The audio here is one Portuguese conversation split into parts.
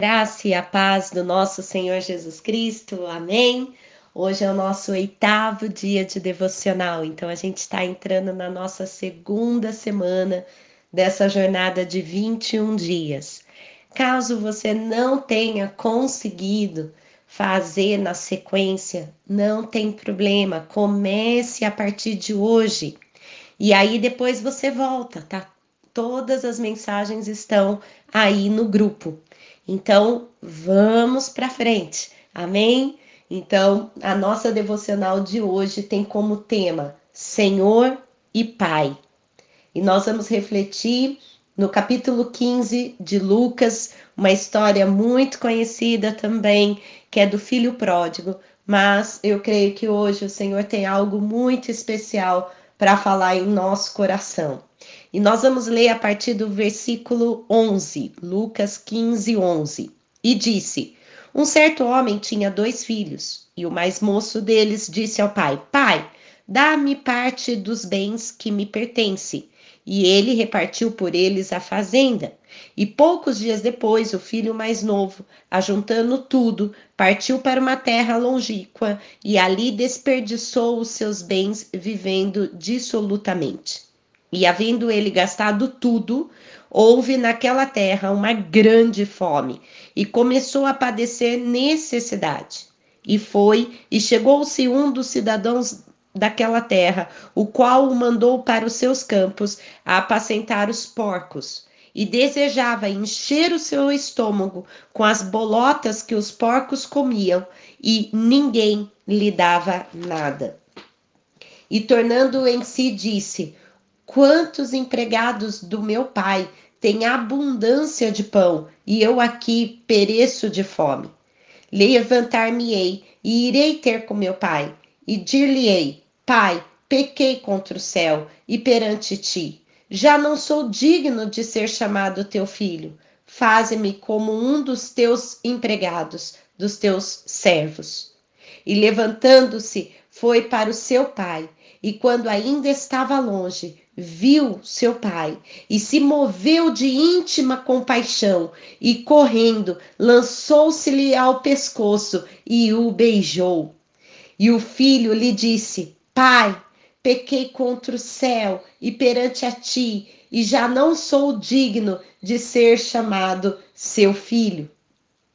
Graça e a paz do nosso Senhor Jesus Cristo. Amém. Hoje é o nosso oitavo dia de devocional, então a gente está entrando na nossa segunda semana dessa jornada de 21 dias. Caso você não tenha conseguido fazer na sequência, não tem problema, comece a partir de hoje. E aí depois você volta, tá? Todas as mensagens estão aí no grupo. Então, vamos para frente. Amém? Então, a nossa devocional de hoje tem como tema Senhor e Pai. E nós vamos refletir no capítulo 15 de Lucas, uma história muito conhecida também, que é do filho pródigo, mas eu creio que hoje o Senhor tem algo muito especial para falar em nosso coração. E nós vamos ler a partir do versículo 11, Lucas 15, 11. E disse: Um certo homem tinha dois filhos, e o mais moço deles disse ao pai: Pai, dá-me parte dos bens que me pertence. E ele repartiu por eles a fazenda. E poucos dias depois, o filho mais novo, ajuntando tudo, partiu para uma terra longínqua e ali desperdiçou os seus bens, vivendo dissolutamente. E havendo ele gastado tudo, houve naquela terra uma grande fome, e começou a padecer necessidade. E foi, e chegou-se um dos cidadãos daquela terra, o qual o mandou para os seus campos a apacentar os porcos, e desejava encher o seu estômago com as bolotas que os porcos comiam, e ninguém lhe dava nada. E tornando em si, disse: Quantos empregados do meu pai têm abundância de pão e eu aqui pereço de fome? Levantar-me-ei e irei ter com meu pai e dir-lhe-ei: Pai, pequei contra o céu e perante ti. Já não sou digno de ser chamado teu filho. Faze-me como um dos teus empregados, dos teus servos. E levantando-se, foi para o seu pai, e quando ainda estava longe, viu seu pai e se moveu de íntima compaixão e correndo lançou-se-lhe ao pescoço e o beijou. E o filho lhe disse: Pai, pequei contra o céu e perante a ti, e já não sou digno de ser chamado seu filho.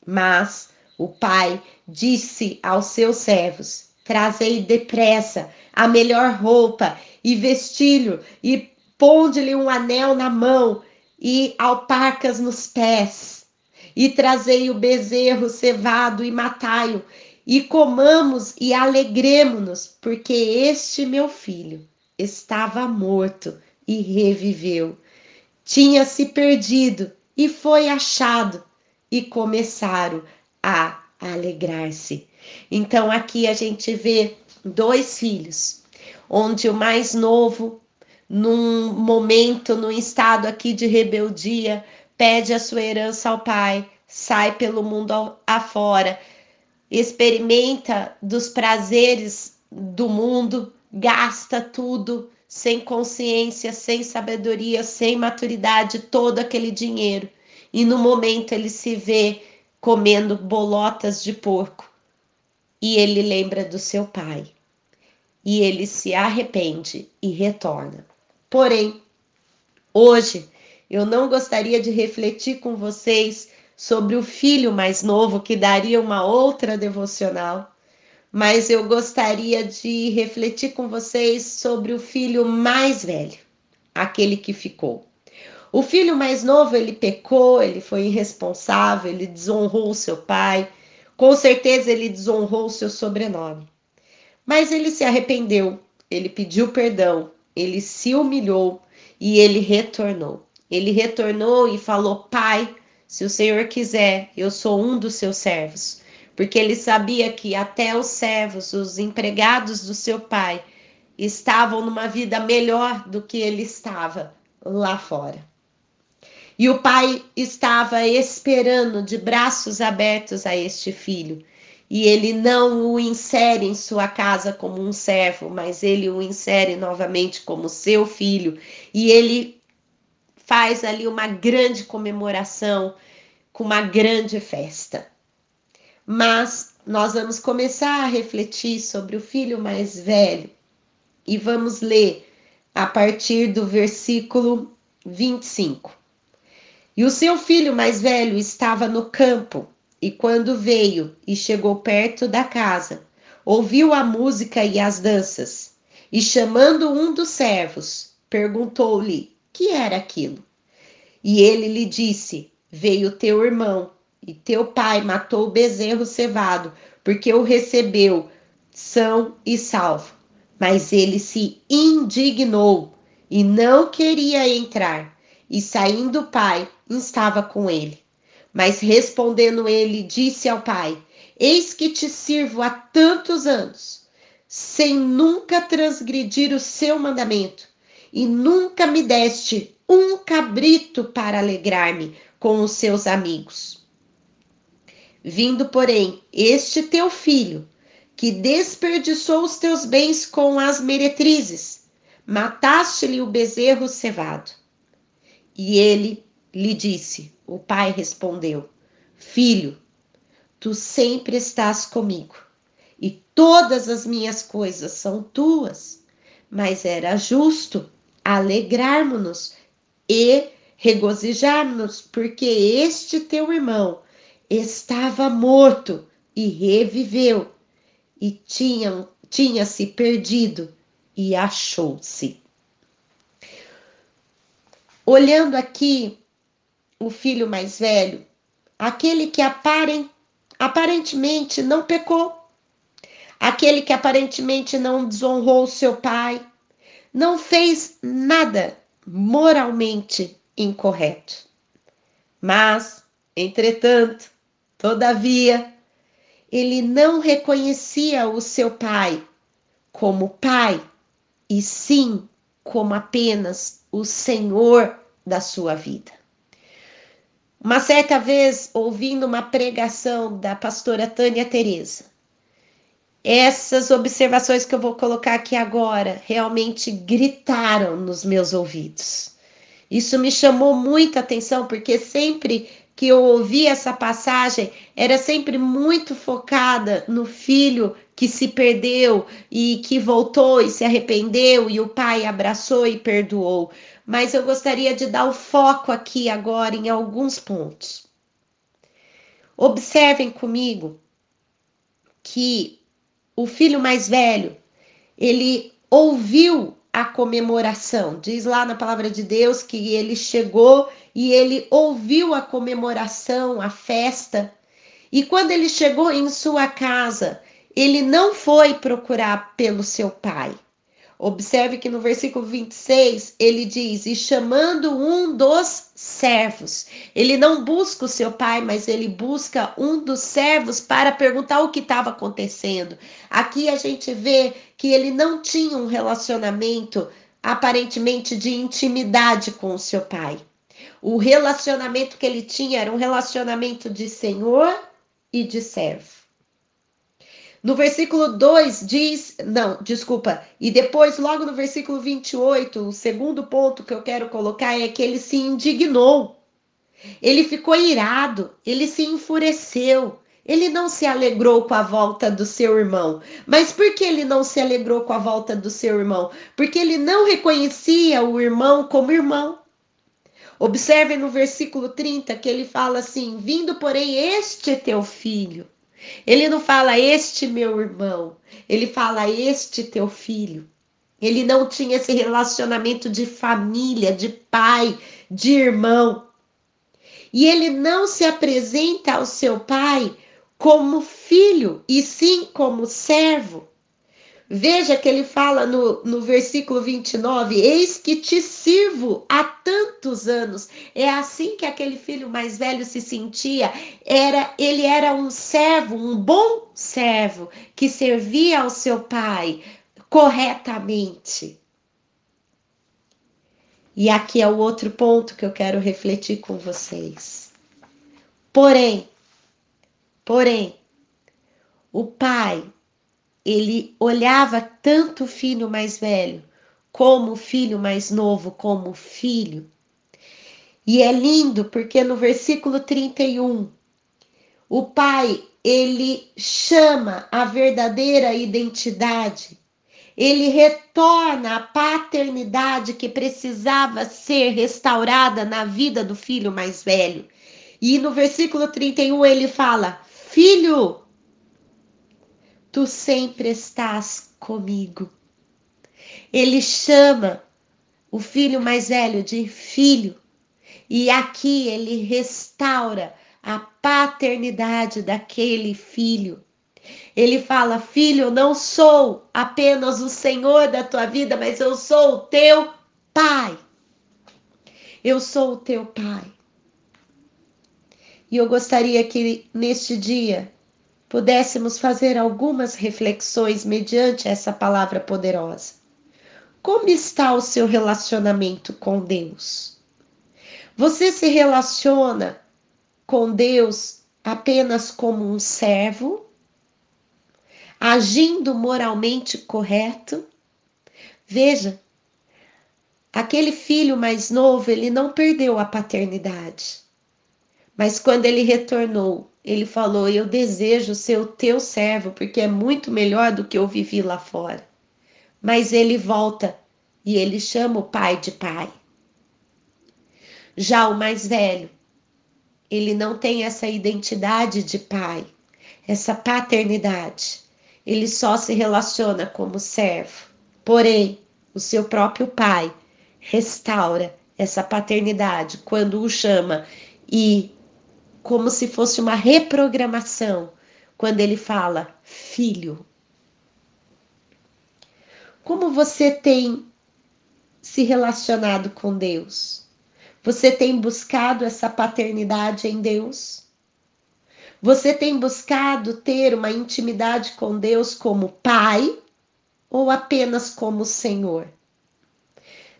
Mas o pai disse aos seus servos: Trazei depressa a melhor roupa e vestilho e ponde-lhe um anel na mão e alpacas nos pés. E trazei o bezerro cevado e matai-o, e comamos e alegremo-nos, porque este meu filho estava morto e reviveu. Tinha se perdido e foi achado, e começaram a alegrar-se. Então aqui a gente vê dois filhos onde o mais novo, num momento, num estado aqui de rebeldia, pede a sua herança ao pai, sai pelo mundo afora, experimenta dos prazeres do mundo, gasta tudo sem consciência, sem sabedoria, sem maturidade, todo aquele dinheiro. E no momento ele se vê comendo bolotas de porco. E ele lembra do seu pai e ele se arrepende e retorna. Porém, hoje eu não gostaria de refletir com vocês sobre o filho mais novo, que daria uma outra devocional, mas eu gostaria de refletir com vocês sobre o filho mais velho, aquele que ficou. O filho mais novo, ele pecou, ele foi irresponsável, ele desonrou o seu pai, com certeza ele desonrou o seu sobrenome. Mas ele se arrependeu, ele pediu perdão, ele se humilhou e ele retornou. Ele retornou e falou: Pai, se o Senhor quiser, eu sou um dos seus servos. Porque ele sabia que até os servos, os empregados do seu pai, estavam numa vida melhor do que ele estava lá fora. E o pai estava esperando de braços abertos a este filho e ele não o insere em sua casa como um servo, mas ele o insere novamente como seu filho, e ele faz ali uma grande comemoração, com uma grande festa. Mas nós vamos começar a refletir sobre o filho mais velho e vamos ler a partir do versículo 25. E o seu filho mais velho estava no campo, e quando veio e chegou perto da casa, ouviu a música e as danças, e chamando um dos servos, perguntou-lhe: que era aquilo? E ele lhe disse: Veio teu irmão, e teu pai matou o bezerro cevado, porque o recebeu são e salvo. Mas ele se indignou e não queria entrar. E saindo o pai, estava com ele. Mas respondendo ele, disse ao pai: Eis que te sirvo há tantos anos, sem nunca transgredir o seu mandamento, e nunca me deste um cabrito para alegrar-me com os seus amigos. Vindo, porém, este teu filho, que desperdiçou os teus bens com as meretrizes, mataste-lhe o bezerro cevado. E ele lhe disse: O pai respondeu: Filho, tu sempre estás comigo, e todas as minhas coisas são tuas. Mas era justo alegrarmos-nos e regozijarmos, porque este teu irmão estava morto e reviveu, e tinha, tinha se perdido e achou-se. Olhando aqui o filho mais velho, aquele que aparent, aparentemente não pecou, aquele que aparentemente não desonrou o seu pai, não fez nada moralmente incorreto. Mas, entretanto, todavia, ele não reconhecia o seu pai como pai, e sim como apenas o Senhor da sua vida. Uma certa vez, ouvindo uma pregação da pastora Tânia Teresa, essas observações que eu vou colocar aqui agora realmente gritaram nos meus ouvidos. Isso me chamou muita atenção, porque sempre que eu ouvi essa passagem, era sempre muito focada no filho que se perdeu e que voltou e se arrependeu e o pai abraçou e perdoou. Mas eu gostaria de dar o foco aqui agora em alguns pontos. Observem comigo que o filho mais velho, ele ouviu a comemoração. Diz lá na palavra de Deus que ele chegou e ele ouviu a comemoração, a festa. E quando ele chegou em sua casa, ele não foi procurar pelo seu pai. Observe que no versículo 26 ele diz: E chamando um dos servos. Ele não busca o seu pai, mas ele busca um dos servos para perguntar o que estava acontecendo. Aqui a gente vê que ele não tinha um relacionamento aparentemente de intimidade com o seu pai. O relacionamento que ele tinha era um relacionamento de senhor e de servo. No versículo 2 diz, não, desculpa, e depois, logo no versículo 28, o segundo ponto que eu quero colocar é que ele se indignou, ele ficou irado, ele se enfureceu, ele não se alegrou com a volta do seu irmão. Mas por que ele não se alegrou com a volta do seu irmão? Porque ele não reconhecia o irmão como irmão. Observe no versículo 30 que ele fala assim: Vindo, porém, este teu filho ele não fala este meu irmão, ele fala este teu filho. Ele não tinha esse relacionamento de família, de pai, de irmão. E ele não se apresenta ao seu pai como filho, e sim como servo. Veja que ele fala no, no versículo 29: Eis que te sirvo há tantos anos. É assim que aquele filho mais velho se sentia. Era, ele era um servo, um bom servo, que servia ao seu pai corretamente. E aqui é o outro ponto que eu quero refletir com vocês. Porém, porém, o pai ele olhava tanto o filho mais velho como o filho mais novo como filho. E é lindo porque no versículo 31, o pai, ele chama a verdadeira identidade. Ele retorna a paternidade que precisava ser restaurada na vida do filho mais velho. E no versículo 31 ele fala: Filho, tu sempre estás comigo. Ele chama o filho mais velho de filho. E aqui ele restaura a paternidade daquele filho. Ele fala: Filho, eu não sou apenas o Senhor da tua vida, mas eu sou o teu pai. Eu sou o teu pai. E eu gostaria que neste dia pudéssemos fazer algumas reflexões mediante essa palavra poderosa. Como está o seu relacionamento com Deus? Você se relaciona com Deus apenas como um servo, agindo moralmente correto? Veja, aquele filho mais novo, ele não perdeu a paternidade. Mas quando ele retornou, ele falou: Eu desejo ser o teu servo, porque é muito melhor do que eu vivi lá fora. Mas ele volta e ele chama o pai de pai. Já o mais velho, ele não tem essa identidade de pai, essa paternidade. Ele só se relaciona como servo. Porém, o seu próprio pai restaura essa paternidade quando o chama e como se fosse uma reprogramação, quando ele fala filho. Como você tem se relacionado com Deus? Você tem buscado essa paternidade em Deus? Você tem buscado ter uma intimidade com Deus como Pai ou apenas como Senhor?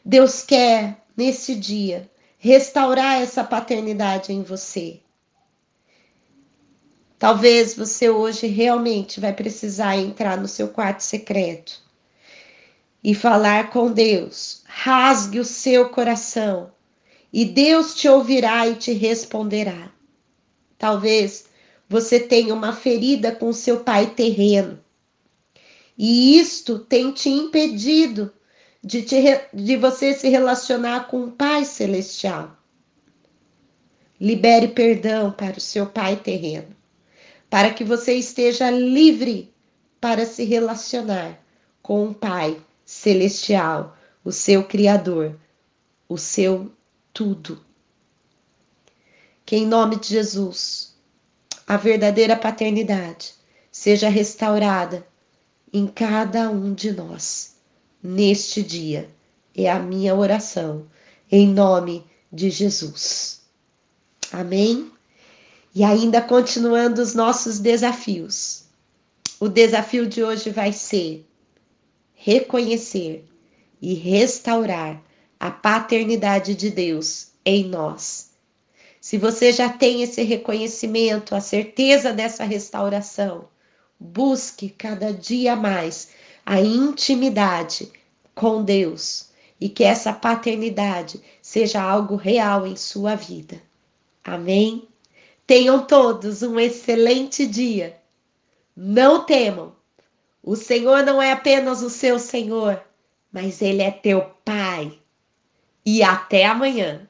Deus quer, nesse dia, restaurar essa paternidade em você. Talvez você hoje realmente vai precisar entrar no seu quarto secreto e falar com Deus. Rasgue o seu coração e Deus te ouvirá e te responderá. Talvez você tenha uma ferida com seu pai terreno. E isto tem te impedido de, te, de você se relacionar com o Pai Celestial. Libere perdão para o seu Pai terreno, para que você esteja livre para se relacionar com o Pai Celestial, o seu Criador, o seu tudo. Que em nome de Jesus, a verdadeira paternidade seja restaurada em cada um de nós neste dia. É a minha oração, em nome de Jesus. Amém? E ainda continuando os nossos desafios. O desafio de hoje vai ser reconhecer e restaurar a paternidade de Deus em nós. Se você já tem esse reconhecimento, a certeza dessa restauração, busque cada dia mais a intimidade com Deus e que essa paternidade seja algo real em sua vida. Amém? Tenham todos um excelente dia. Não temam. O Senhor não é apenas o seu Senhor, mas Ele é teu Pai e até amanhã.